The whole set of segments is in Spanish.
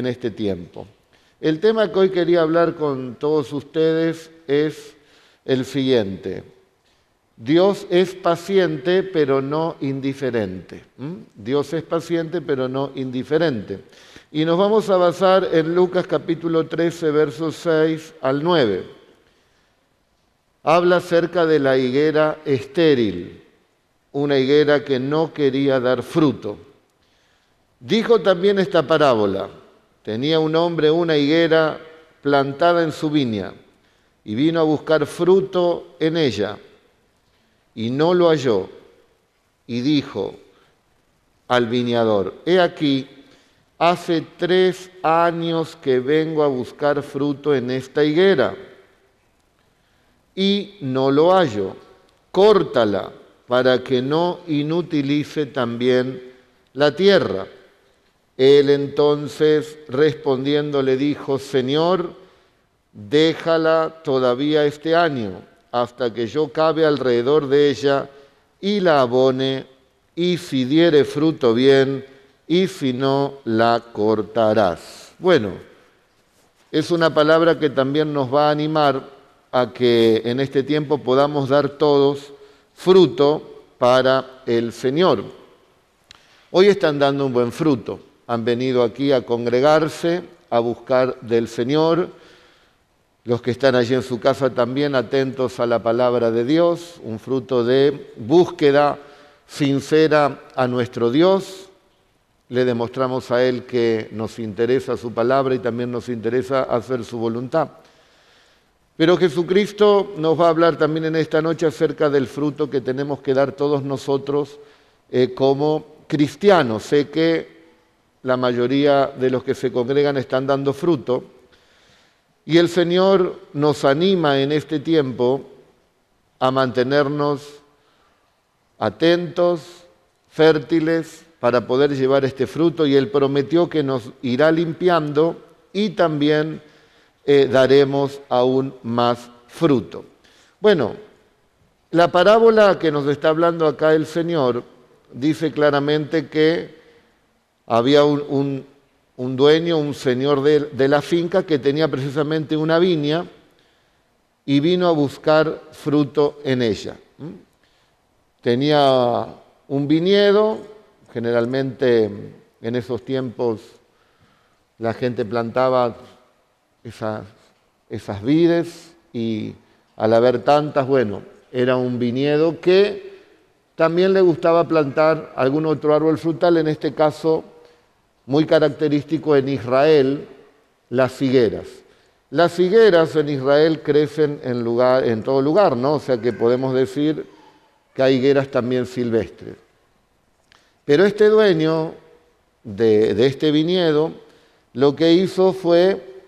en este tiempo. El tema que hoy quería hablar con todos ustedes es el siguiente. Dios es paciente pero no indiferente. Dios es paciente pero no indiferente. Y nos vamos a basar en Lucas capítulo 13, versos 6 al 9. Habla acerca de la higuera estéril, una higuera que no quería dar fruto. Dijo también esta parábola. Tenía un hombre una higuera plantada en su viña y vino a buscar fruto en ella y no lo halló y dijo al viñador, he aquí, hace tres años que vengo a buscar fruto en esta higuera y no lo hallo, córtala para que no inutilice también la tierra. Él entonces respondiendo le dijo, Señor, déjala todavía este año, hasta que yo cabe alrededor de ella y la abone, y si diere fruto bien, y si no, la cortarás. Bueno, es una palabra que también nos va a animar a que en este tiempo podamos dar todos fruto para el Señor. Hoy están dando un buen fruto han venido aquí a congregarse, a buscar del Señor. Los que están allí en su casa también atentos a la palabra de Dios, un fruto de búsqueda sincera a nuestro Dios. Le demostramos a Él que nos interesa su palabra y también nos interesa hacer su voluntad. Pero Jesucristo nos va a hablar también en esta noche acerca del fruto que tenemos que dar todos nosotros eh, como cristianos. Sé que la mayoría de los que se congregan están dando fruto. Y el Señor nos anima en este tiempo a mantenernos atentos, fértiles, para poder llevar este fruto y Él prometió que nos irá limpiando y también eh, daremos aún más fruto. Bueno, la parábola que nos está hablando acá el Señor dice claramente que había un, dueño, un señor de, la finca que tenía precisamente una viña y vino a buscar fruto en ella. Tenía un viñedo, generalmente en esos tiempos la gente plantaba esas, vides y al haber tantas, bueno, era un viñedo que también le gustaba plantar algún otro árbol frutal, en este caso muy característico en Israel, las figueras. Las figueras en Israel crecen en, todo lugar, ¿no? O sea que podemos decir que hay higueras también silvestres. Pero este dueño de este viñedo lo que hizo fue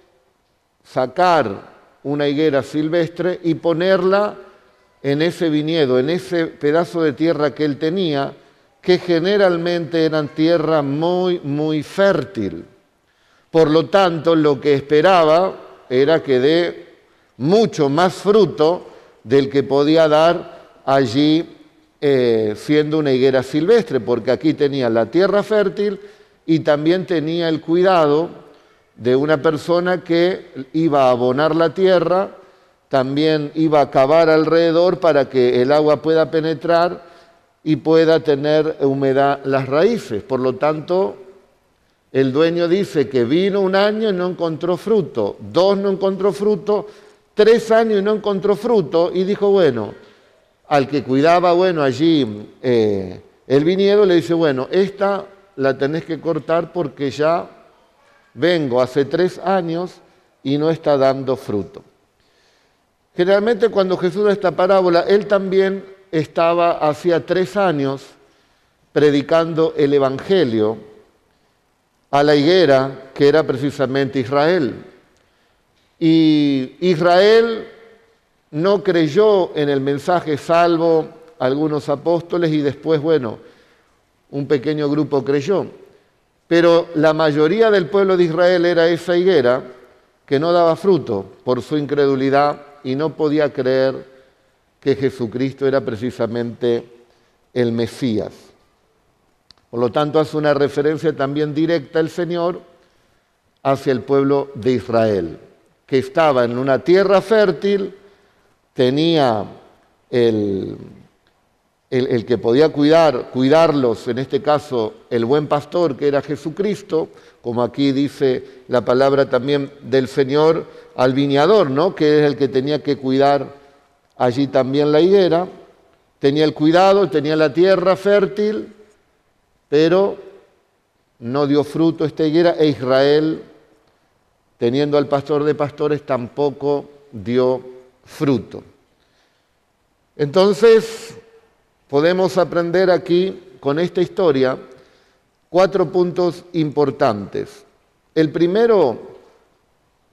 sacar una higuera silvestre y ponerla en ese viñedo, en ese pedazo de tierra que él tenía, que generalmente eran tierra muy, muy fértil. Por lo tanto, lo que esperaba era que dé mucho más fruto del que podía dar allí eh, siendo una higuera silvestre, porque aquí tenía la tierra fértil y también tenía el cuidado de una persona que iba a abonar la tierra, también iba a cavar alrededor para que el agua pueda penetrar y pueda tener humedad las raíces. Por lo tanto, el dueño dice que vino un año y no encontró fruto, dos no encontró fruto, tres años y no encontró fruto, y dijo, bueno, al que cuidaba, bueno, allí eh, el viñedo, le dice, bueno, esta la tenés que cortar porque ya vengo hace tres años y no está dando fruto. Generalmente cuando Jesús da esta parábola, él también estaba hacía tres años predicando el Evangelio a la higuera que era precisamente Israel. Y Israel no creyó en el mensaje salvo algunos apóstoles y después, bueno, un pequeño grupo creyó. Pero la mayoría del pueblo de Israel era esa higuera que no daba fruto por su incredulidad y no podía creer que Jesucristo era precisamente el Mesías. Por lo tanto, hace una referencia también directa el Señor hacia el pueblo de Israel, que estaba en una tierra fértil, tenía el, el, que podía cuidar, cuidarlos, en este caso el buen pastor que era Jesucristo, como aquí dice la palabra también del Señor al viñador, ¿no? que es el que tenía que cuidar allí también la higuera, tenía el cuidado, tenía la tierra fértil, pero no dio fruto esta higuera e Israel, teniendo al pastor de pastores, tampoco dio fruto. Entonces, podemos aprender aquí con esta historia cuatro puntos importantes. El primero,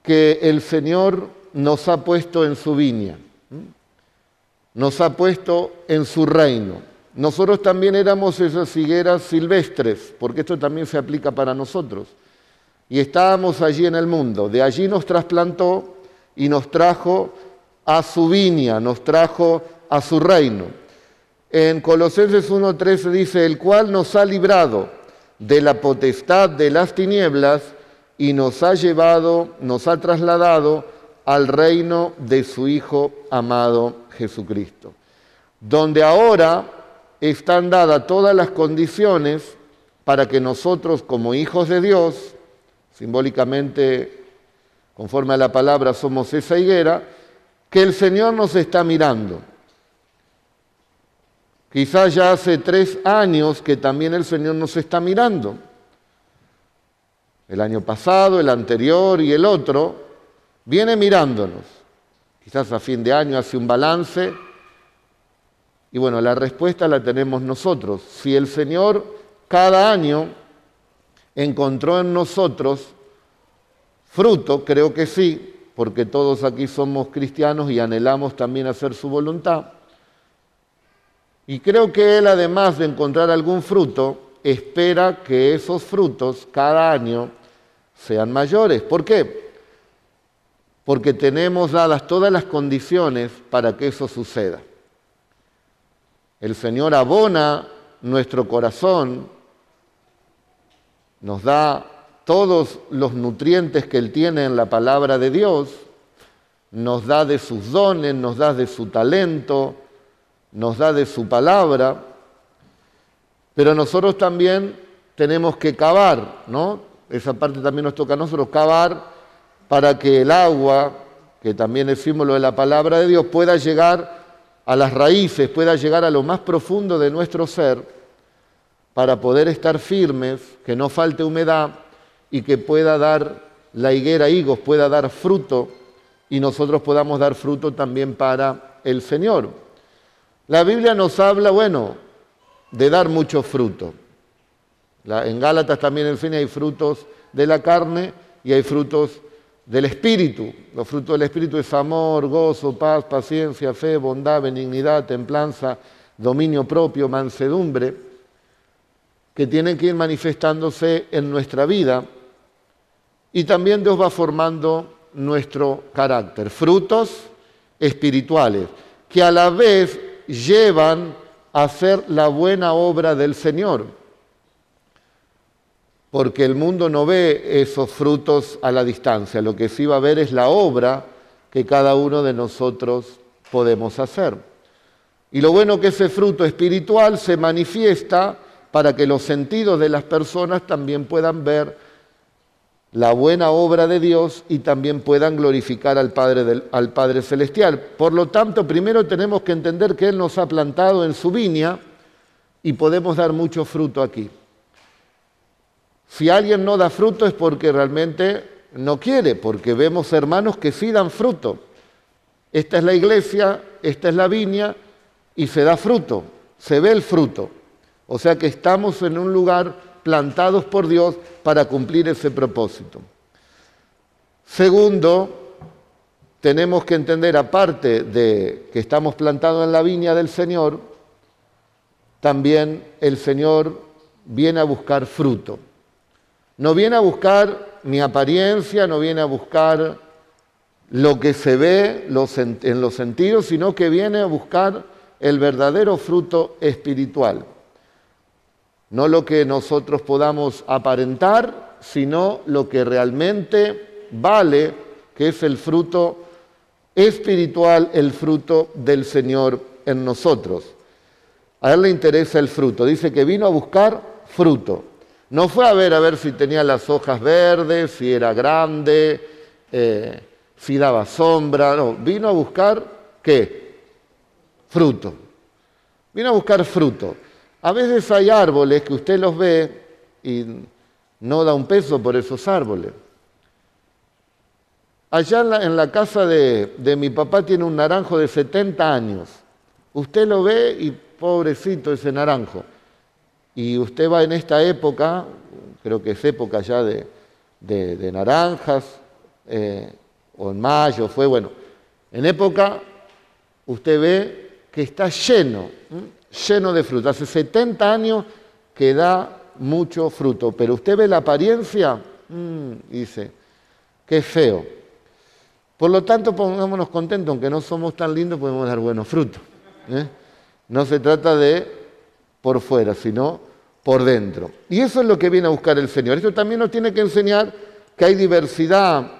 que el Señor nos ha puesto en su viña, nos ha puesto en su reino. Nosotros también éramos esas higueras silvestres, porque esto también se aplica para nosotros. Y estábamos allí en el mundo. De allí nos trasplantó y nos trajo a su viña, nos trajo a su reino. En Colosenses 1.13 dice, el cual nos ha librado de la potestad de las tinieblas y nos ha llevado, nos ha trasladado al reino de su Hijo amado Jesucristo, donde ahora están dadas todas las condiciones para que nosotros como hijos de Dios, simbólicamente, conforme a la palabra, somos esa higuera, que el Señor nos está mirando Quizás ya hace tres años que también el Señor nos está mirando. El año pasado, el anterior y el otro, viene mirándonos. Quizás a fin de año hace un balance. Y bueno, la respuesta la tenemos nosotros. Si el Señor cada año encontró en nosotros fruto, creo que sí, porque todos aquí somos cristianos y anhelamos también hacer su voluntad. Y creo que Él, además de encontrar algún fruto, espera que esos frutos cada año sean mayores. ¿Por qué? Porque tenemos dadas todas las condiciones para que eso suceda. El Señor abona nuestro corazón, nos da todos los nutrientes que Él tiene en la palabra de Dios, nos da de sus dones, nos da de su talento, nos da de su palabra, pero nosotros también tenemos que cavar, ¿no? Esa parte también nos toca a nosotros, cavar para que el agua, que también es símbolo de la palabra de Dios, pueda llegar a las raíces, pueda llegar a lo más profundo de nuestro ser, para poder estar firmes, que no falte humedad y que pueda dar la higuera higos, pueda dar fruto y nosotros podamos dar fruto también para el Señor. La Biblia nos habla, bueno, de dar mucho fruto. en Gálatas también en fin hay frutos de la carne y hay frutos del Espíritu. Los frutos del Espíritu es amor, gozo, paz, paciencia, fe, bondad, benignidad, templanza, dominio propio, mansedumbre, que tienen que ir manifestándose en nuestra vida. Y también Dios va formando nuestro carácter, frutos espirituales, que a la vez llevan a hacer la buena obra del Señor. Porque el mundo no ve esos frutos a la distancia, lo que sí va a ver es la obra que cada uno de nosotros podemos hacer. Y lo bueno que ese fruto espiritual se manifiesta para que los sentidos de las personas también puedan ver la buena obra de Dios y también puedan glorificar al Padre, al Padre Celestial. Por lo tanto, primero tenemos que entender que Él nos ha plantado en su viña y podemos dar mucho fruto aquí. Si alguien no da fruto es porque realmente no quiere, porque vemos hermanos que sí dan fruto. Esta es la iglesia, esta es la viña y se da fruto, se ve el fruto. O sea que estamos en un lugar plantados por Dios para cumplir ese propósito. Segundo, tenemos que entender, aparte de que estamos plantados en la viña del Señor, también el Señor viene a buscar fruto. No viene a buscar mi apariencia, no viene a buscar lo que se ve en los sentidos, sino que viene a buscar el verdadero fruto espiritual no lo que nosotros podamos aparentar, sino lo que realmente vale, que es el fruto espiritual, el fruto del Señor en nosotros. A él le interesa el fruto. Dice que vino a buscar fruto. No fue a ver a ver si tenía las hojas verdes, si era grande, eh, si daba sombra. No, vino a buscar qué? Fruto. Vino a buscar fruto. A veces hay árboles que usted los ve y no da un peso por esos árboles. Allá en la, casa de, de, mi papá tiene un naranjo de 70 años. Usted lo ve y pobrecito ese naranjo. Y usted va en esta época, creo que es época ya de, de, naranjas, eh, o en mayo fue, bueno, en época usted ve que está lleno, lleno de fruta. Hace 70 años que da mucho fruto, pero usted ve la apariencia, dice, qué feo. Por lo tanto, pongámonos contentos, aunque no somos tan lindos, podemos dar buenos frutos. ¿eh? No se trata de por fuera, sino por dentro. Y eso es lo que viene a buscar el Señor. Esto también nos tiene que enseñar que hay diversidad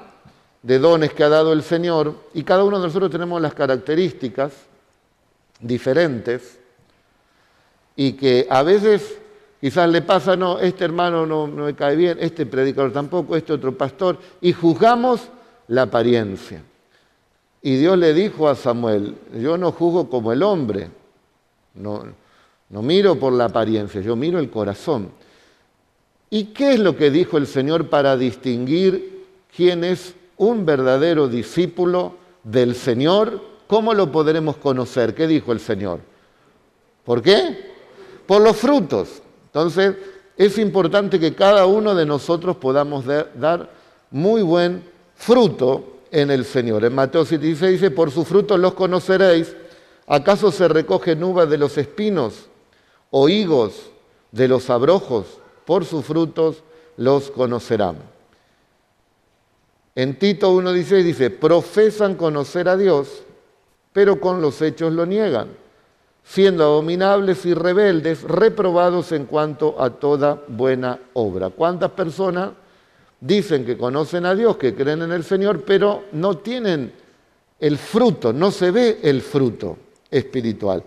de dones que ha dado el Señor y cada uno de nosotros tenemos las características diferentes y que a veces quizás le pasa, no, este hermano no, me cae bien, este predicador tampoco, este otro pastor, y juzgamos la apariencia. Y Dios le dijo a Samuel, yo no juzgo como el hombre, no, no miro por la apariencia, yo miro el corazón. ¿Y qué es lo que dijo el Señor para distinguir quién es un verdadero discípulo del Señor? ¿Cómo lo podremos conocer? ¿Qué dijo el Señor? ¿Por qué? Por los frutos. Entonces, es importante que cada uno de nosotros podamos dar muy buen fruto en el Señor. En Mateo 7:16 dice, por sus frutos los conoceréis. ¿Acaso se recogen uvas de los espinos o higos de los abrojos? Por sus frutos los conocerán. En Tito 1.16 dice, profesan conocer a Dios, pero con los hechos lo niegan, siendo abominables y rebeldes, reprobados en cuanto a toda buena obra. ¿Cuántas personas dicen que conocen a Dios, que creen en el Señor, pero no tienen el fruto, no se ve el fruto espiritual.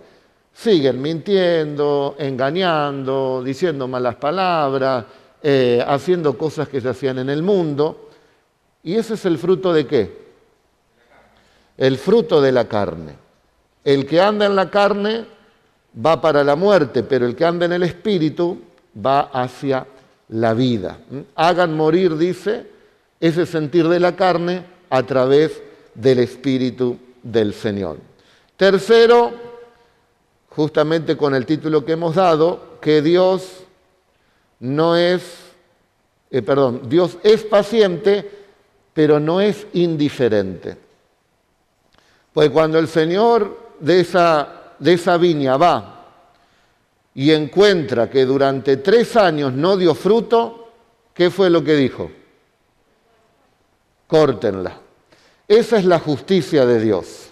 Siguen mintiendo, engañando, diciendo malas palabras, eh, haciendo cosas que se hacían en el mundo. ¿Y ese es el fruto de qué? El fruto de la carne. El que anda en la carne va para la muerte, pero el que anda en el espíritu va hacia la vida. Hagan morir, dice, ese sentir de la carne a través del Espíritu del Señor. Tercero, justamente con el título que hemos dado, que Dios no es, eh, perdón, Dios es paciente, pero no es indiferente. Pues cuando el Señor de esa, de esa viña va y encuentra que durante tres años no dio fruto, ¿qué fue lo que dijo? Córtenla. Esa es la justicia de Dios.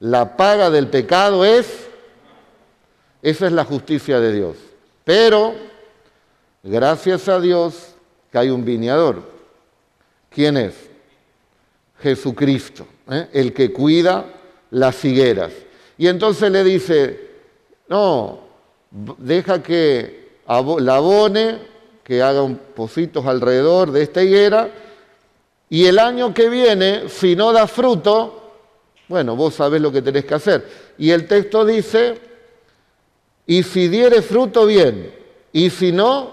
La paga del pecado es, esa es la justicia de Dios. Pero, gracias a Dios, que hay un viñador. ¿Quién es? Jesucristo, ¿eh? el que cuida las higueras. Y entonces le dice, no, deja que la abone, que haga un pocitos alrededor de esta higuera, y el año que viene, si no da fruto, bueno, vos sabés lo que tenés que hacer. Y el texto dice, y si diere fruto, bien, y si no,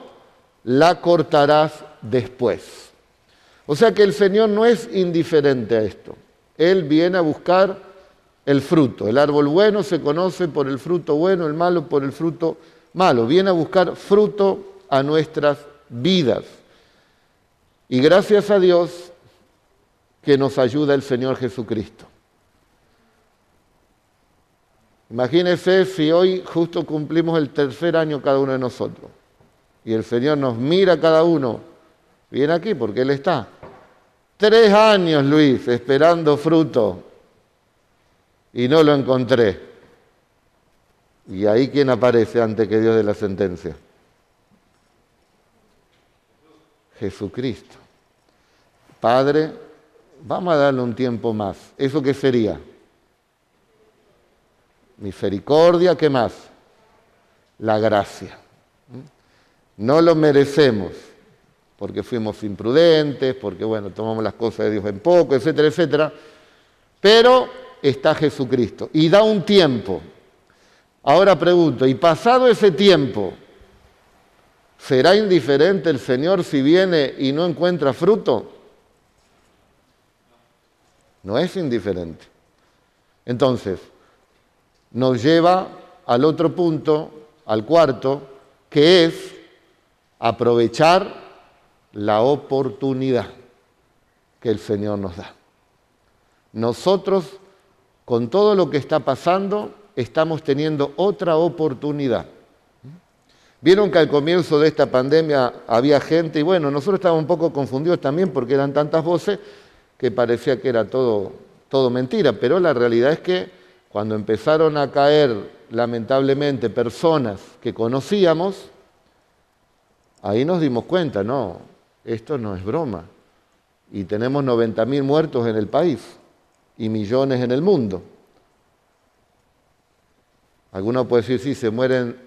la cortarás después. O sea que el Señor no es indiferente a esto. Él viene a buscar el fruto. El árbol bueno se conoce por el fruto bueno, el malo por el fruto malo. Viene a buscar fruto a nuestras vidas. Y gracias a Dios que nos ayuda el Señor Jesucristo. Imagínense si hoy justo cumplimos el tercer año cada uno de nosotros y el Señor nos mira cada uno. Viene aquí porque Él está. Tres años, Luis, esperando fruto y no lo encontré. Y ahí quién aparece antes que Dios de la sentencia. Jesucristo. Padre, vamos a darle un tiempo más. ¿Eso qué sería? Misericordia, ¿qué más? La gracia. No lo merecemos, porque fuimos imprudentes, porque bueno, tomamos las cosas de Dios en poco, etcétera, etcétera. Pero está Jesucristo y da un tiempo. Ahora pregunto, ¿y pasado ese tiempo, será indiferente el Señor si viene y no encuentra fruto? No es indiferente. Entonces, nos lleva al otro punto, al cuarto, que es aprovechar la oportunidad que el Señor nos da. Nosotros, con todo lo que está pasando, estamos teniendo otra oportunidad. Vieron que al comienzo de esta pandemia había gente, y bueno, nosotros estábamos un poco confundidos también porque eran tantas voces que parecía que era todo, todo mentira, pero la realidad es que cuando empezaron a caer lamentablemente personas que conocíamos, ahí nos dimos cuenta, no, esto no es broma. Y tenemos 90.000 muertos en el país y millones en el mundo. Algunos puede decir, sí, se mueren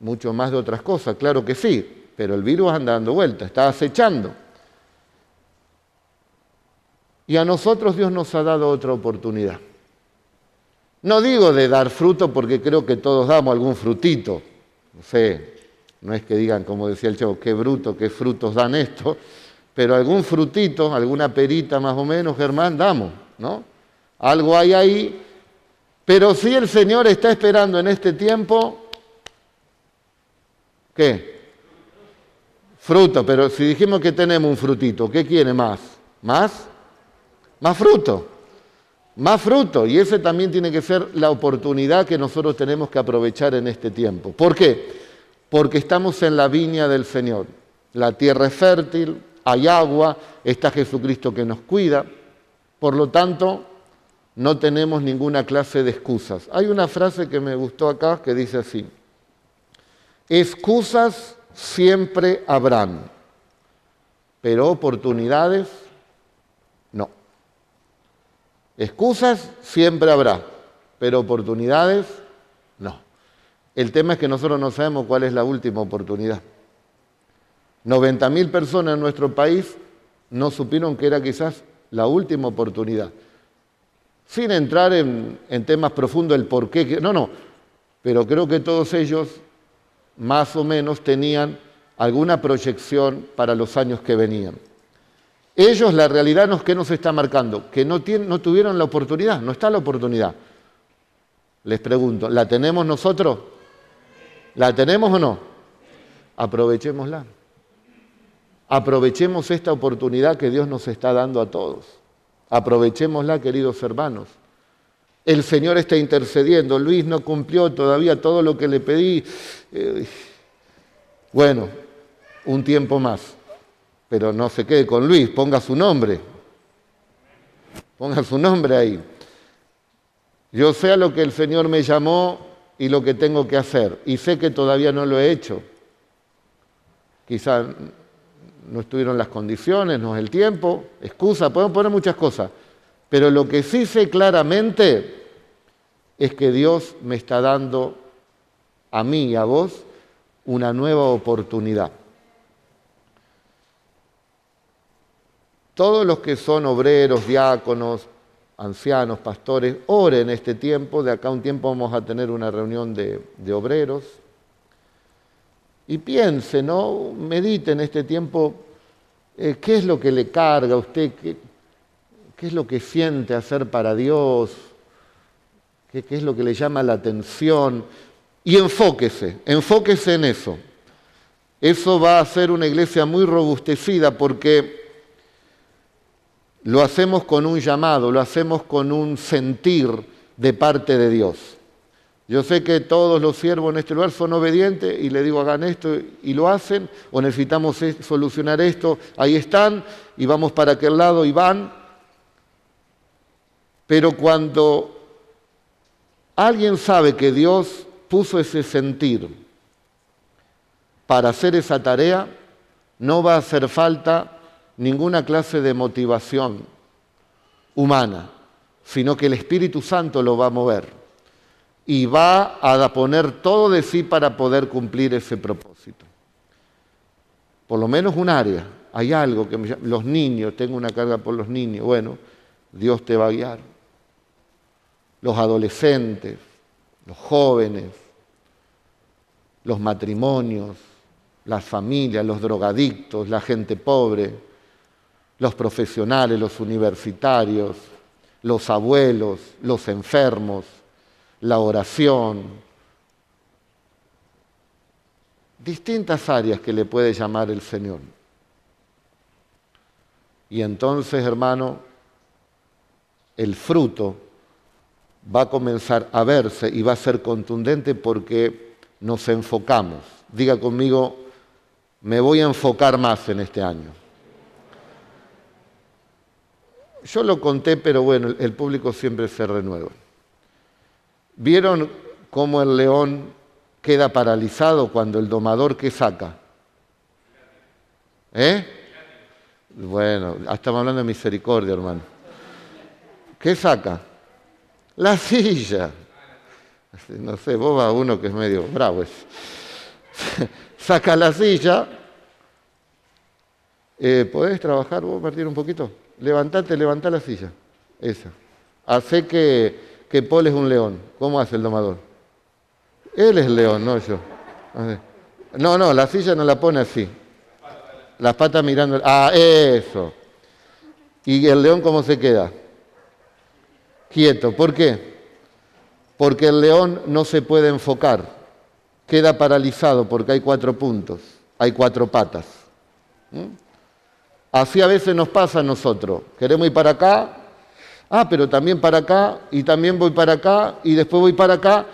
mucho más de otras cosas, claro que sí, pero el virus anda dando vuelta, está acechando. Y a nosotros Dios nos ha dado otra oportunidad. No digo de dar fruto porque creo que todos damos algún frutito. No sé, no es que digan, como decía el chavo, qué bruto, qué frutos dan esto, pero algún frutito, alguna perita más o menos, Germán, damos, ¿no? Algo hay ahí, pero si el Señor está esperando en este tiempo, ¿qué? Fruto, pero si dijimos que tenemos un frutito, ¿qué quiere más? ¿Más? más fruto, más fruto. Y ese también tiene que ser la oportunidad que nosotros tenemos que aprovechar en este tiempo. ¿Por qué? Porque estamos en la viña del Señor. La tierra es fértil, hay agua, está Jesucristo que nos cuida. Por lo tanto, no tenemos ninguna clase de excusas. Hay una frase que me gustó acá que dice así, excusas siempre habrán, pero oportunidades no. Excusas siempre habrá, pero oportunidades no. El tema es que nosotros no sabemos cuál es la última oportunidad. 90.000 personas en nuestro país no supieron que era quizás la última oportunidad. Sin entrar en, en temas profundos el por qué. No, no. Pero creo que todos ellos más o menos tenían alguna proyección para los años que venían. Ellos, la realidad no es que nos está marcando, que no, no tuvieron la oportunidad, no está la oportunidad. Les pregunto, ¿la tenemos nosotros? ¿La tenemos o no? Aprovechémosla. Aprovechemos esta oportunidad que Dios nos está dando a todos. Aprovechémosla, queridos hermanos. El Señor está intercediendo. Luis no cumplió todavía todo lo que le pedí. Eh, bueno, un tiempo más pero no se quede con Luis, ponga su nombre. Ponga su nombre ahí. Yo sé a lo que el Señor me llamó y lo que tengo que hacer, y sé que todavía no lo he hecho. Quizá no estuvieron las condiciones, no es el tiempo, excusa, podemos poner muchas cosas, pero lo que sí sé claramente es que Dios me está dando a mí y a vos una nueva oportunidad. Todos los que son obreros, diáconos, ancianos, pastores, oren este tiempo. De acá a un tiempo vamos a tener una reunión de, obreros. Y piense, ¿no? Medite en este tiempo eh, qué es lo que le carga a usted, qué, es lo que siente hacer para Dios, qué, qué es lo que le llama la atención. Y enfóquese, enfóquese en eso. Eso va a ser una iglesia muy robustecida porque lo hacemos con un llamado, lo hacemos con un sentir de parte de Dios. Yo sé que todos los siervos en este lugar son obedientes y le digo hagan esto y lo hacen, o necesitamos solucionar esto, ahí están y vamos para aquel lado y van. Pero cuando alguien sabe que Dios puso ese sentir para hacer esa tarea, no va a hacer falta ninguna clase de motivación humana, sino que el Espíritu Santo lo va a mover y va a poner todo de sí para poder cumplir ese propósito. Por lo menos un área, hay algo que me llama, los niños, tengo una carga por los niños, bueno, Dios te va a guiar. Los adolescentes, los jóvenes, los matrimonios, las familias, los drogadictos, la gente pobre, los profesionales, los universitarios, los abuelos, los enfermos, la oración, distintas áreas que le puede llamar el Señor. Y entonces, hermano, el fruto va a comenzar a verse y va a ser contundente porque nos enfocamos. Diga conmigo, me voy a enfocar más en este año. Yo lo conté, pero bueno, el público siempre se renueva. ¿Vieron cómo el león queda paralizado cuando el domador qué saca? ¿Eh? Bueno, estamos hablando de misericordia, hermano. ¿Qué saca? La silla. No sé, vos va uno que es medio bravo. Saca la silla. Eh, ¿Podés trabajar vos, partir un poquito? Levantate, levantá la silla. Esa. Hace que, que Paul es un león. ¿Cómo hace el domador? Él es el león, no yo. No, no, la silla no la pone así. Las patas mirando. Ah, eso. ¿Y el león cómo se queda? Quieto. ¿Por qué? Porque el león no se puede enfocar. Queda paralizado porque hay cuatro puntos, hay cuatro patas. ¿Mm? Así a veces nos pasa a nosotros. Queremos ir para acá, ah, pero también para acá, y también voy para acá, y después voy para acá,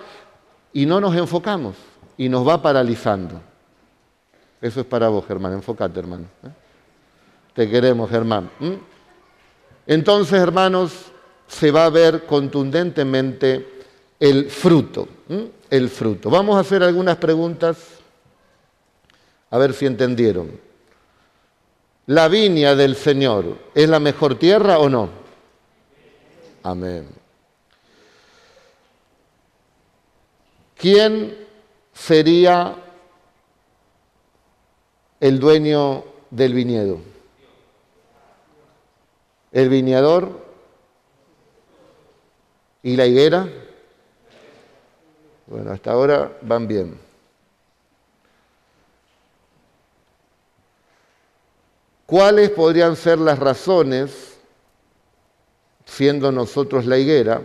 y no nos enfocamos, y nos va paralizando. Eso es para vos, Germán, enfócate, hermano. ¿eh? Te queremos, Germán. Entonces, hermanos, se va a ver contundentemente el fruto, el fruto. Vamos a hacer algunas preguntas, a ver si entendieron. ¿La viña del Señor es la mejor tierra o no? Amén. ¿Quién sería el dueño del viñedo? ¿El viñador? ¿Y la higuera? Bueno, hasta ahora van bien. ¿Cuáles podrían ser las razones, siendo nosotros la higuera,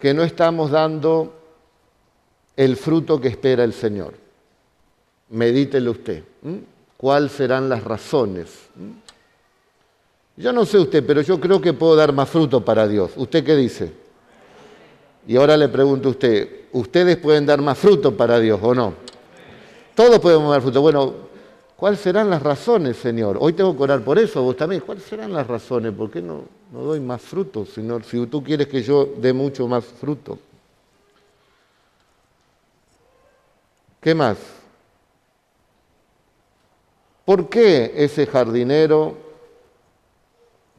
que no estamos dando el fruto que espera el Señor? Medítelo usted. ¿Cuáles serán las razones? Yo no sé usted, pero yo creo que puedo dar más fruto para Dios. ¿Usted qué dice? Y ahora le pregunto a usted, ¿ustedes pueden dar más fruto para Dios o no? Todos podemos dar fruto. Bueno, ¿Cuáles serán las razones, Señor? Hoy tengo que orar por eso, vos también. ¿Cuáles serán las razones? ¿Por qué no, no doy más fruto, Señor? Si tú quieres que yo dé mucho más fruto. ¿Qué más? ¿Por qué ese jardinero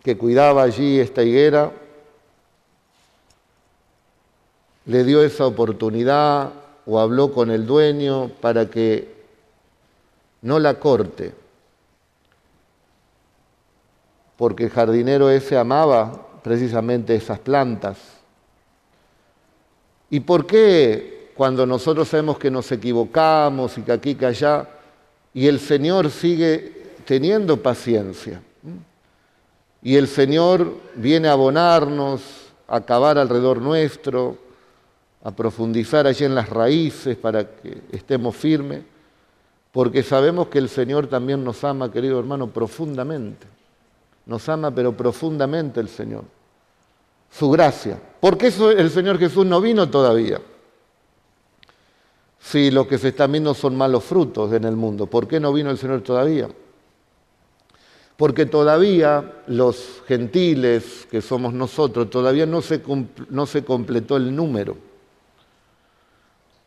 que cuidaba allí esta higuera le dio esa oportunidad o habló con el dueño para que no la corte, porque el jardinero ese amaba precisamente esas plantas. ¿Y por qué cuando nosotros sabemos que nos equivocamos y que aquí, que allá, y el Señor sigue teniendo paciencia? Y el Señor viene a abonarnos, a acabar alrededor nuestro, a profundizar allí en las raíces para que estemos firmes porque sabemos que el Señor también nos ama, querido hermano, profundamente. Nos ama, pero profundamente el Señor. Su gracia. ¿Por qué el Señor Jesús no vino todavía? Si lo que se está viendo son malos frutos en el mundo, ¿por qué no vino el Señor todavía? Porque todavía los gentiles que somos nosotros, todavía no se, no se completó el número.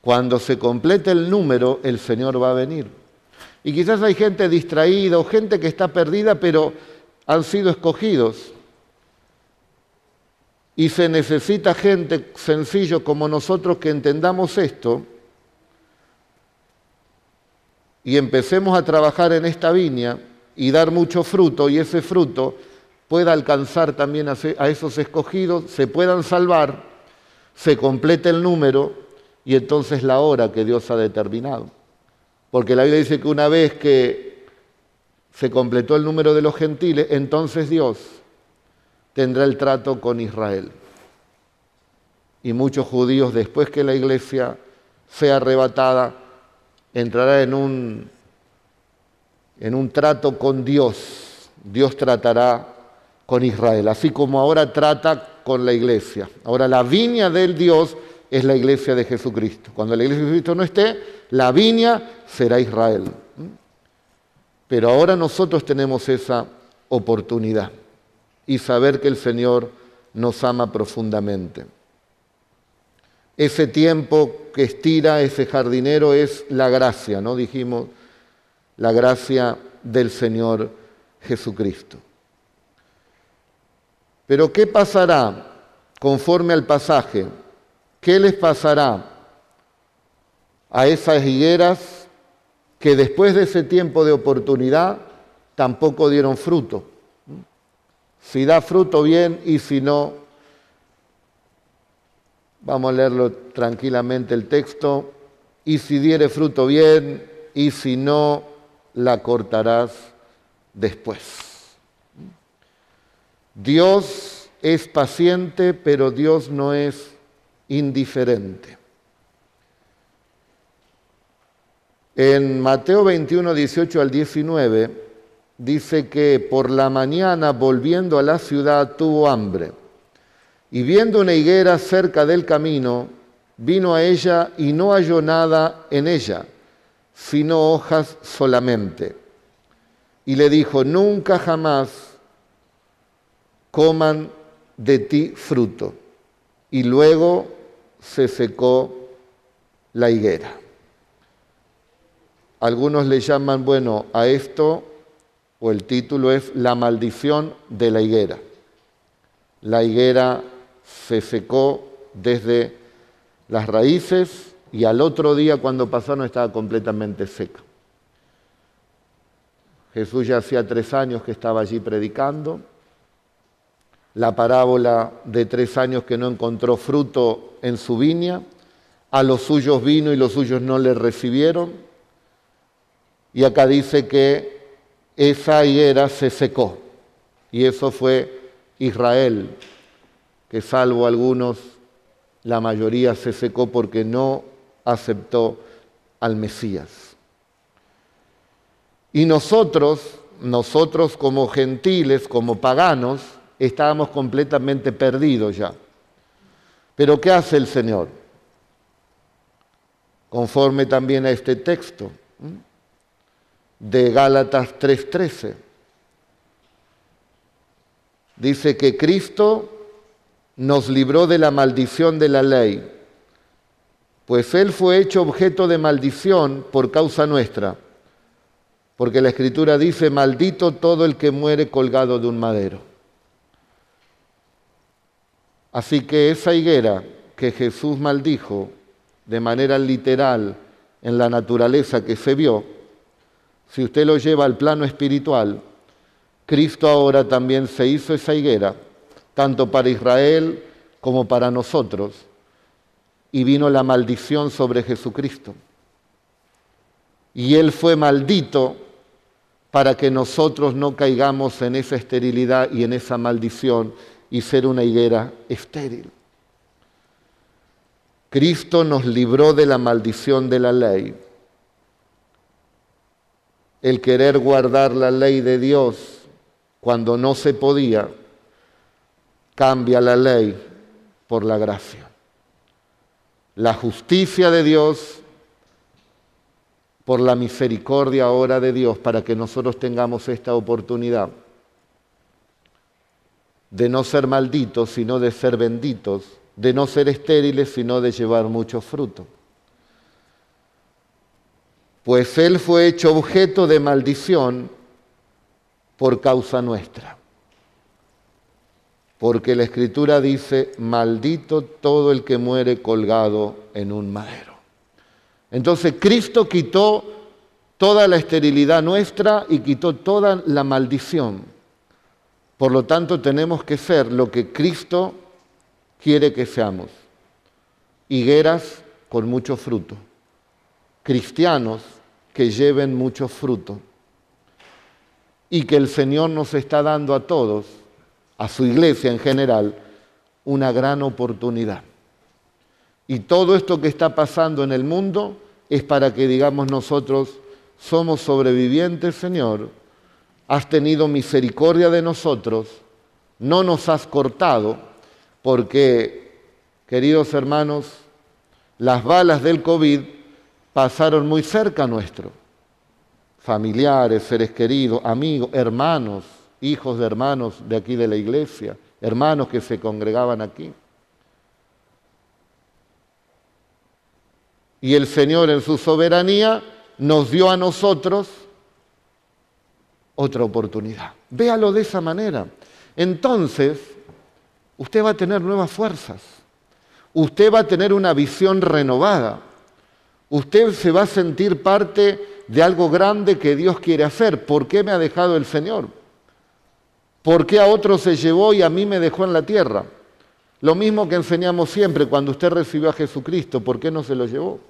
Cuando se complete el número, el Señor va a venir. Y quizás hay gente distraída o gente que está perdida, pero han sido escogidos. Y se necesita gente sencillo como nosotros que entendamos esto y empecemos a trabajar en esta viña y dar mucho fruto y ese fruto pueda alcanzar también a esos escogidos, se puedan salvar, se complete el número y entonces la hora que Dios ha determinado. Porque la Biblia dice que una vez que se completó el número de los gentiles, entonces Dios tendrá el trato con Israel. Y muchos judíos, después que la iglesia sea arrebatada, entrará en un, en un trato con Dios. Dios tratará con Israel, así como ahora trata con la iglesia. Ahora la viña del Dios es la iglesia de Jesucristo. Cuando la iglesia de Jesucristo no esté, la viña será Israel. Pero ahora nosotros tenemos esa oportunidad y saber que el Señor nos ama profundamente. Ese tiempo que estira ese jardinero es la gracia, ¿no? Dijimos, la gracia del Señor Jesucristo. Pero ¿qué pasará conforme al pasaje? ¿Qué les pasará a esas higueras que después de ese tiempo de oportunidad tampoco dieron fruto? Si da fruto bien y si no, Vamos a leerlo tranquilamente el texto. Y si diere fruto bien, y si no, la cortarás después. Dios es paciente, pero Dios no es indiferente. En Mateo 21, 18 al 19, dice que por la mañana, volviendo a la ciudad, tuvo hambre. Y viendo una higuera cerca del camino, vino a ella y no halló nada en ella, sino hojas solamente. Y le dijo, nunca jamás coman de ti fruto. Y luego se secó la higuera. Algunos le llaman, bueno, a esto, o el título es La maldición de la higuera. La higuera se secó desde las raíces y al otro día cuando pasó no estaba completamente seca. Jesús ya hacía tres años que estaba allí predicando. La parábola de tres años que no encontró fruto en su viña. A los suyos vino y los suyos no le recibieron. Y acá dice que esa higuera se secó. Y eso fue Israel, que salvo algunos, la mayoría se secó porque no aceptó al Mesías. Y nosotros, nosotros como gentiles, como paganos, estábamos completamente perdidos ya. Pero ¿qué hace el Señor? Conforme también a este texto de Gálatas 3:13. Dice que Cristo nos libró de la maldición de la ley, pues Él fue hecho objeto de maldición por causa nuestra, porque la Escritura dice, maldito todo el que muere colgado de un madero. Así que esa higuera que Jesús maldijo de manera literal en la naturaleza que se vio, si usted lo lleva al plano espiritual, Cristo ahora también se hizo esa higuera tanto para Israel como para nosotros, y vino la maldición sobre Jesucristo. Y Él fue maldito para que nosotros no caigamos en esa esterilidad y en esa maldición y ser una higuera estéril. Cristo nos libró de la maldición de la ley. El querer guardar la ley de Dios cuando no se podía cambia la ley por la gracia. La justicia de Dios por la misericordia ahora de Dios para que nosotros tengamos esta oportunidad de no ser malditos, sino de ser benditos, de no ser estériles, sino de llevar mucho fruto. pues Él fue hecho objeto de maldición por causa nuestra. Porque la Escritura dice, maldito todo el que muere colgado en un madero. Entonces Cristo quitó toda la esterilidad nuestra y quitó toda la maldición. Por lo tanto, tenemos que ser lo que Cristo quiere que seamos. Higueras con mucho fruto. Cristianos que lleven mucho fruto. Y que el Señor nos está dando a todos, a su iglesia en general, una gran oportunidad. Y todo esto que está pasando en el mundo es para que digamos nosotros, somos sobrevivientes, Señor, has tenido misericordia de nosotros, no nos has cortado, porque, queridos hermanos, las balas del COVID pasaron muy cerca nuestro. Familiares, seres queridos, amigos, hermanos, hijos de hermanos de aquí de la iglesia, hermanos que se congregaban aquí. Y el Señor en su soberanía nos dio a nosotros otra oportunidad. Véalo de esa manera. Entonces, usted va a tener nuevas fuerzas. Usted va a tener una visión renovada. Usted se va a sentir parte de algo grande que Dios quiere hacer. ¿Por qué me ha dejado el Señor? ¿Por qué a otro se llevó y a mí me dejó en la tierra? Lo mismo que enseñamos siempre cuando usted recibió a Jesucristo, ¿por qué no se lo llevó?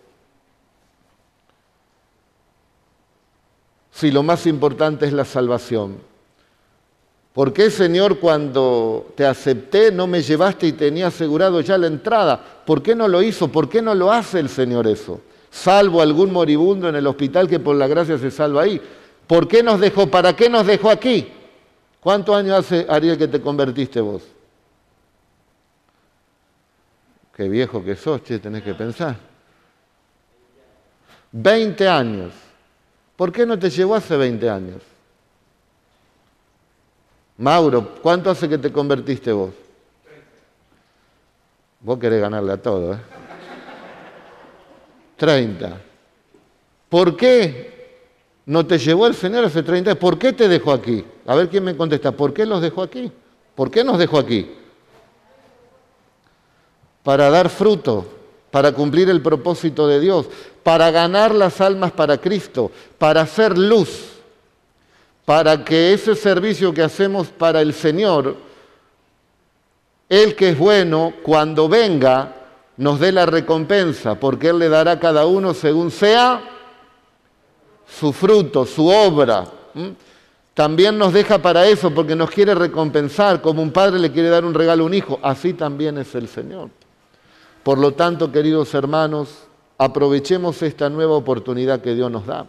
Si lo más importante es la salvación? ¿Por qué, Señor, cuando te acepté no me llevaste y tenía asegurado ya la entrada? ¿Por qué no lo hizo? ¿Por qué no lo hace el Señor eso? Salvo algún moribundo en el hospital que por la gracia se salva ahí. ¿Por qué nos dejó? ¿Para qué nos dejó aquí? ¿Cuántos años hace, Ariel, que te convertiste vos? Qué viejo que sos, che, tenés que pensar. Veinte años. ¿Por qué no te llevó hace 20 años? Mauro, ¿cuánto hace que te convertiste vos? Vos querés ganarle a todo, ¿eh? 30. ¿Por qué no te llevó el Señor hace 30 años? ¿Por qué te dejó aquí? A ver quién me contesta. ¿Por qué los dejó aquí? ¿Por qué nos dejó aquí? Para dar fruto, para cumplir el propósito de Dios, para ganar las almas para Cristo, para hacer luz, para que ese servicio que hacemos para el Señor, Él que es bueno, cuando venga, nos dé la recompensa, porque Él le dará a cada uno según sea su fruto, su obra. También nos deja para eso, porque nos quiere recompensar, como un padre le quiere dar un regalo a un hijo, así también es el Señor. Por lo tanto, queridos hermanos, aprovechemos esta nueva oportunidad que Dios nos da.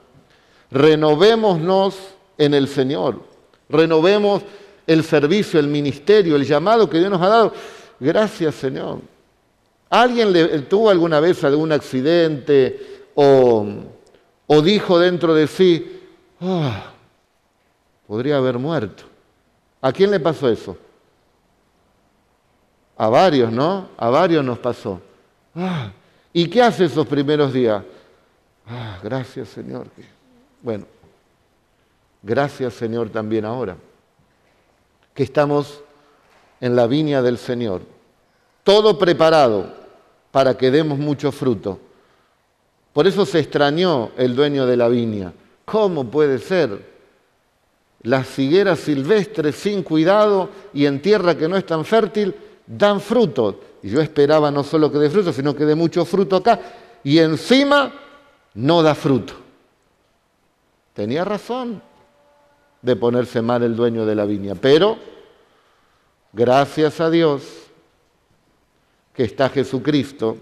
Renovémonos en el Señor. Renovemos el servicio, el ministerio, el llamado que Dios nos ha dado. Gracias, Señor. ¿Alguien le, tuvo alguna vez algún accidente o, dijo dentro de sí, ah, podría haber muerto? ¿A quién le pasó eso? A varios, ¿no? A varios nos pasó. Ah, ¿Y qué hace esos primeros días? Ah, gracias Señor. Bueno, gracias Señor también ahora, que estamos en la viña del Señor, todo preparado para que demos mucho fruto. Por eso se extrañó el dueño de la viña. ¿Cómo puede ser? Las higueras silvestres sin cuidado y en tierra que no es tan fértil dan fruto. Y yo esperaba no solo que dé fruto, sino que dé mucho fruto acá. Y encima no da fruto. Tenía razón de ponerse mal el dueño de la viña. Pero, gracias a Dios, que está Jesucristo,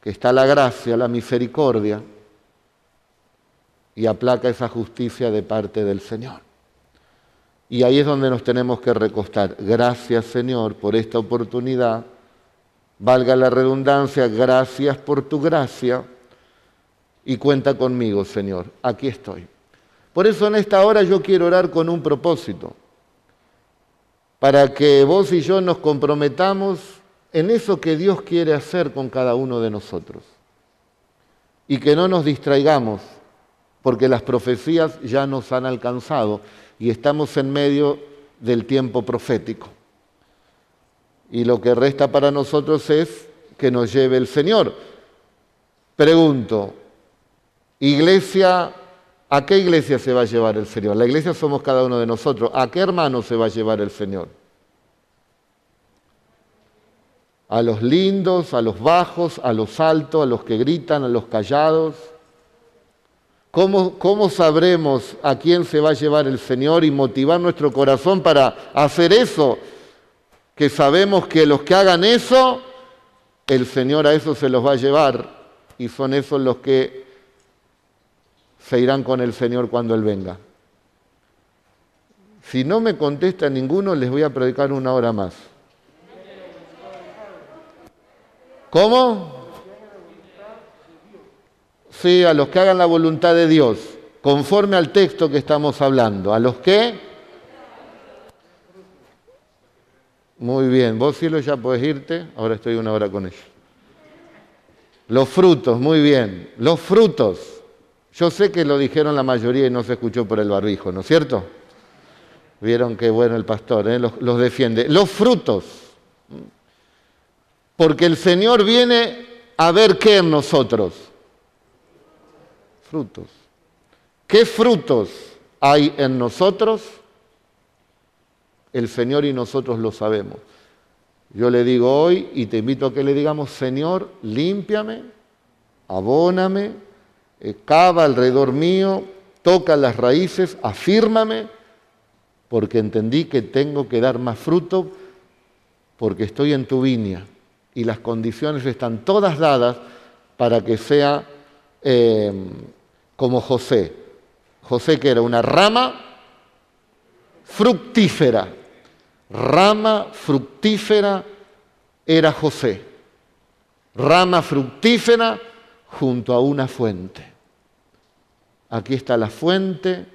que está la gracia, la misericordia, y aplaca esa justicia de parte del Señor. Y ahí es donde nos tenemos que recostar. Gracias Señor por esta oportunidad. Valga la redundancia, gracias por tu gracia. Y cuenta conmigo, Señor. Aquí estoy. Por eso en esta hora yo quiero orar con un propósito. Para que vos y yo nos comprometamos en eso que Dios quiere hacer con cada uno de nosotros. y que no nos distraigamos, porque las profecías ya nos han alcanzado y estamos en medio del tiempo profético. Y lo que resta para nosotros es que nos lleve el Señor. Pregunto, iglesia, ¿a qué iglesia se va a llevar el Señor? La iglesia somos cada uno de nosotros. ¿A qué hermano se va a llevar el Señor? A los lindos, a los bajos, a los altos, a los que gritan, a los callados. ¿Cómo, ¿Cómo, sabremos a quién se va a llevar el Señor y motivar nuestro corazón para hacer eso? Que sabemos que los que hagan eso, el Señor a eso se los va a llevar y son esos los que se irán con el Señor cuando Él venga. Si no me contesta ninguno, les voy a predicar una hora más. ¿Cómo? A los que hagan la voluntad de Dios, conforme al texto que estamos hablando. ¿A los que? Muy bien, vos cielo ya podés irte, ahora estoy una hora con ellos. Los frutos, muy bien, los frutos. Yo sé que lo dijeron la mayoría y no se escuchó por el barbijo, ¿no es cierto? Vieron qué bueno el pastor, ¿eh? los, los defiende. Los frutos. Porque el Señor viene a ver qué en nosotros. Frutos. ¿Qué frutos hay en nosotros? El Señor y nosotros lo sabemos. Yo le digo hoy y te invito a que le digamos, Señor, límpiame, abóname, eh, cava alrededor mío, toca las raíces, afírmame, porque entendí que tengo que dar más fruto porque estoy en tu viña y las condiciones están todas dadas para que sea eh, como José. José que era una rama fructífera rama fructífera era José, rama fructífera junto a una fuente. Aquí está la fuente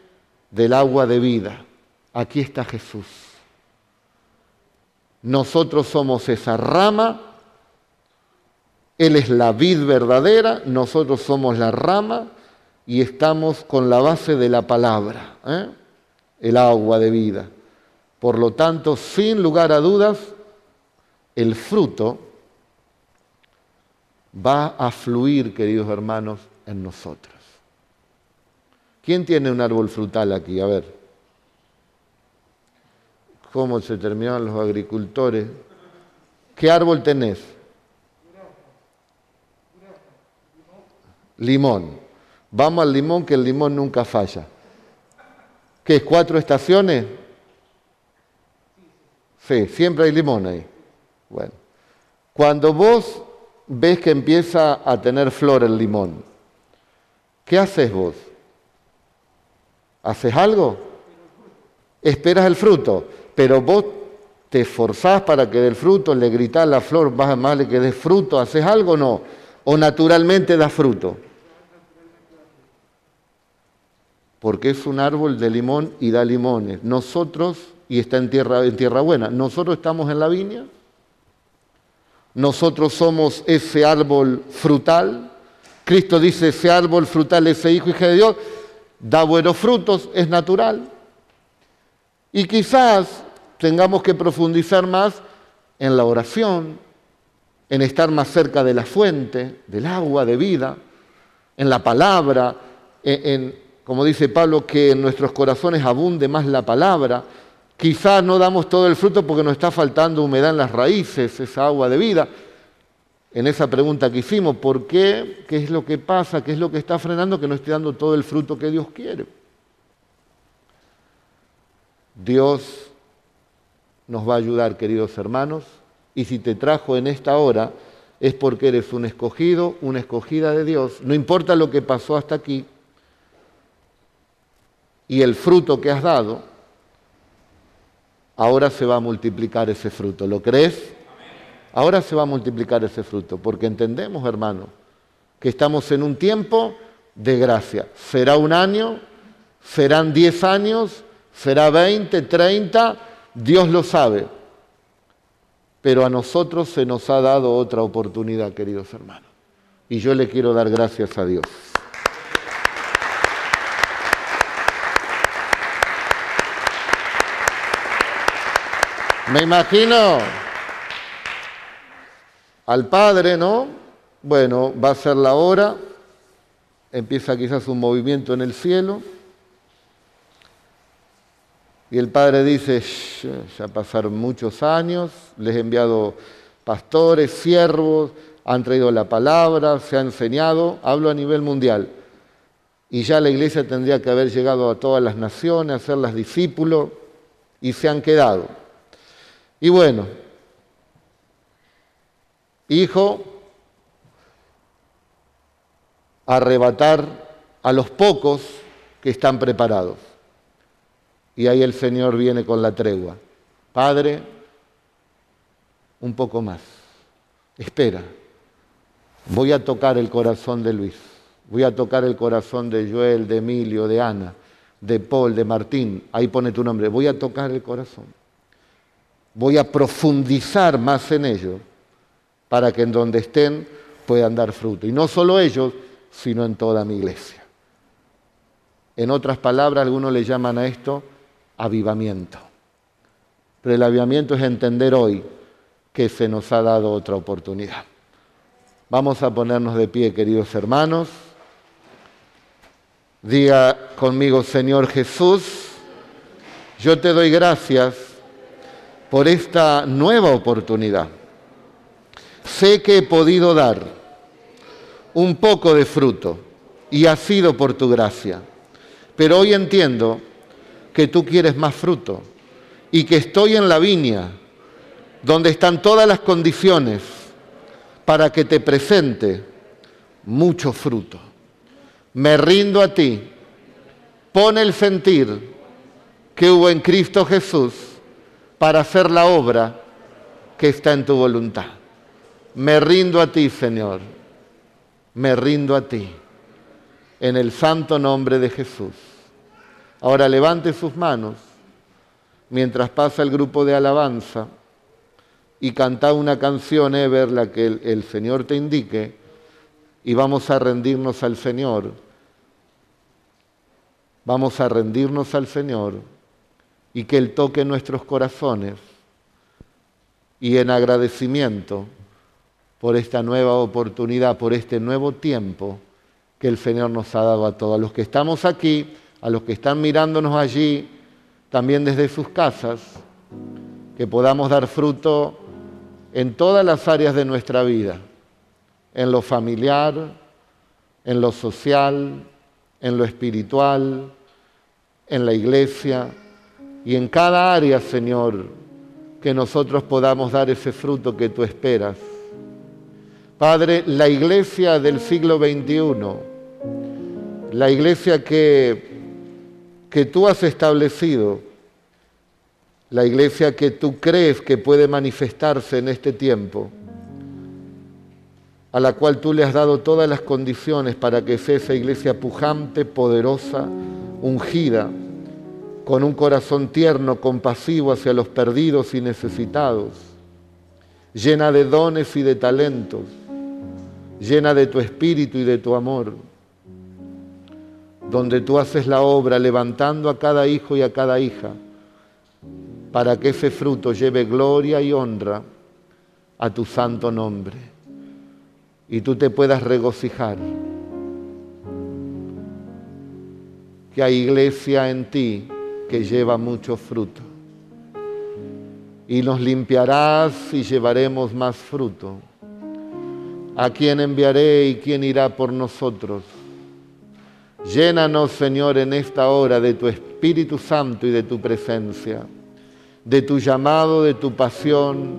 del agua de vida, aquí está Jesús. Nosotros somos esa rama, Él es la vid verdadera, nosotros somos la rama y estamos con la base de la palabra, ¿eh? el agua de vida. Por lo tanto, sin lugar a dudas, el fruto va a fluir, queridos hermanos, en nosotros. ¿Quién tiene un árbol frutal aquí? A ver. ¿Cómo se terminaron los agricultores? ¿Qué árbol tenés? Limón. Vamos al limón, que el limón nunca falla. ¿Qué es? ¿Cuatro estaciones? Sí, siempre hay limón ahí. Bueno, cuando vos ves que empieza a tener flor el limón, ¿qué haces vos? ¿Haces algo? Esperas el fruto, pero vos te esforzás para que dé el fruto, le gritás a la flor, vas a más que dé fruto, ¿haces algo o no? ¿O naturalmente da fruto? Porque es un árbol de limón y da limones. Nosotros y está en tierra, en tierra buena. Nosotros estamos en la viña, nosotros somos ese árbol frutal. Cristo dice, ese árbol frutal, ese hijo, hija de Dios, da buenos frutos, es natural. Y quizás tengamos que profundizar más en la oración, en estar más cerca de la fuente, del agua de vida, en la palabra, en como dice Pablo, que en nuestros corazones abunde más la palabra, Quizás no damos todo el fruto porque nos está faltando humedad en las raíces, esa agua de vida. En esa pregunta que hicimos, ¿por qué? ¿Qué es lo que pasa? ¿Qué es lo que está frenando que no esté dando todo el fruto que Dios quiere? Dios nos va a ayudar, queridos hermanos, y si te trajo en esta hora es porque eres un escogido, una escogida de Dios. No importa lo que pasó hasta aquí y el fruto que has dado, ahora se va a multiplicar ese fruto. ¿Lo crees? Ahora se va a multiplicar ese fruto, porque entendemos, hermano, que estamos en un tiempo de gracia. Será un año, serán diez años, será veinte, treinta, Dios lo sabe. Pero a nosotros se nos ha dado otra oportunidad, queridos hermanos. Y yo le quiero dar gracias a Dios. Me imagino al Padre, ¿no? Bueno, va a ser la hora, empieza quizás un movimiento en el cielo, y el Padre dice, ya pasaron muchos años, les he enviado pastores, siervos, han traído la palabra, se ha enseñado, hablo a nivel mundial, y ya la iglesia tendría que haber llegado a todas las naciones, a las discípulos, y se han quedado. Y bueno, hijo, arrebatar a los pocos que están preparados. Y ahí el Señor viene con la tregua. Padre, un poco más. Espera. Voy a tocar el corazón de Luis. Voy a tocar el corazón de Joel, de Emilio, de Ana, de Paul, de Martín. Ahí pone tu nombre. Voy a tocar el corazón voy a profundizar más en ellos para que en donde estén puedan dar fruto. Y no solo ellos, sino en toda mi iglesia. En otras palabras, algunos le llaman a esto avivamiento. Pero el avivamiento es entender hoy que se nos ha dado otra oportunidad. Vamos a ponernos de pie, queridos hermanos. Diga conmigo, Señor Jesús, yo te doy gracias por esta nueva oportunidad. Sé que he podido dar un poco de fruto y ha sido por tu gracia, pero hoy entiendo que tú quieres más fruto y que estoy en la viña donde están todas las condiciones para que te presente mucho fruto. Me rindo a ti, pon el sentir que hubo en Cristo Jesús para hacer la obra que está en tu voluntad. Me rindo a ti, Señor. Me rindo a ti. En el santo nombre de Jesús. Ahora levante sus manos mientras pasa el grupo de alabanza y canta una canción, Ever, la que el, el Señor te indique, y vamos a rendirnos al Señor. Vamos a rendirnos al Señor y que Él toque nuestros corazones y en agradecimiento por esta nueva oportunidad, por este nuevo tiempo que el Señor nos ha dado a todos. A los que estamos aquí, a los que están mirándonos allí, también desde sus casas, que podamos dar fruto en todas las áreas de nuestra vida, en lo familiar, en lo social, en lo espiritual, en la iglesia, y en cada área, Señor, que nosotros podamos dar ese fruto que tú esperas. Padre, la iglesia del siglo XXI, la iglesia que, que tú has establecido, la iglesia que tú crees que puede manifestarse en este tiempo, a la cual tú le has dado todas las condiciones para que sea esa iglesia pujante, poderosa, ungida, con un corazón tierno, compasivo hacia los perdidos y necesitados, llena de dones y de talentos, llena de tu espíritu y de tu amor, donde tú haces la obra levantando a cada hijo y a cada hija, para que ese fruto lleve gloria y honra a tu santo nombre, y tú te puedas regocijar. Que hay iglesia en ti que lleva mucho fruto. Y nos limpiarás y llevaremos más fruto. ¿A quién enviaré y quién irá por nosotros? Llénanos, Señor, en esta hora de tu Espíritu Santo y de tu presencia, de tu llamado, de tu pasión,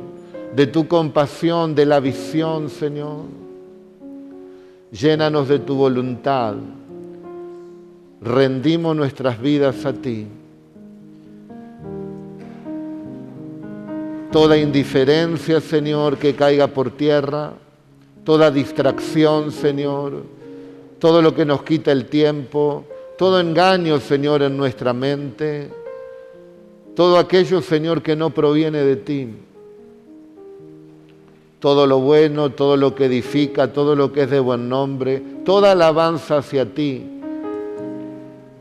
de tu compasión, de la visión, Señor. Llénanos de tu voluntad. Rendimos nuestras vidas a ti. Toda indiferencia, Señor, que caiga por tierra, toda distracción, Señor, todo lo que nos quita el tiempo, todo engaño, Señor, en nuestra mente, todo aquello, Señor, que no proviene de ti. todo lo bueno, todo lo que edifica, todo lo que es de buen nombre, toda alabanza hacia ti,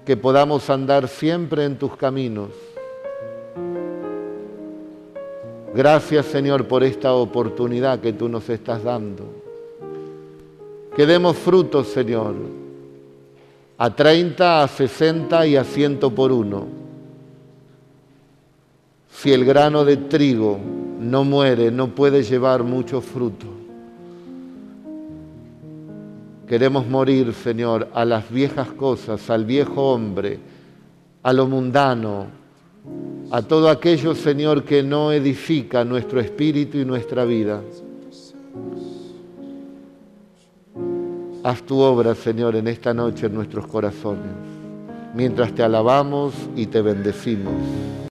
que podamos andar siempre en tus caminos. Gracias Señor por esta oportunidad que tú nos estás dando. Que demos frutos, Señor, a 30, a 60 y a 100 por uno. Si el grano de trigo no muere, no puede llevar mucho fruto. Queremos morir, Señor, a las viejas cosas, al viejo hombre, a lo mundano, a todo aquello, Señor, que no edifica nuestro espíritu y nuestra vida. Haz tu obra, Señor, en esta noche en nuestros corazones, mientras te alabamos y te bendecimos.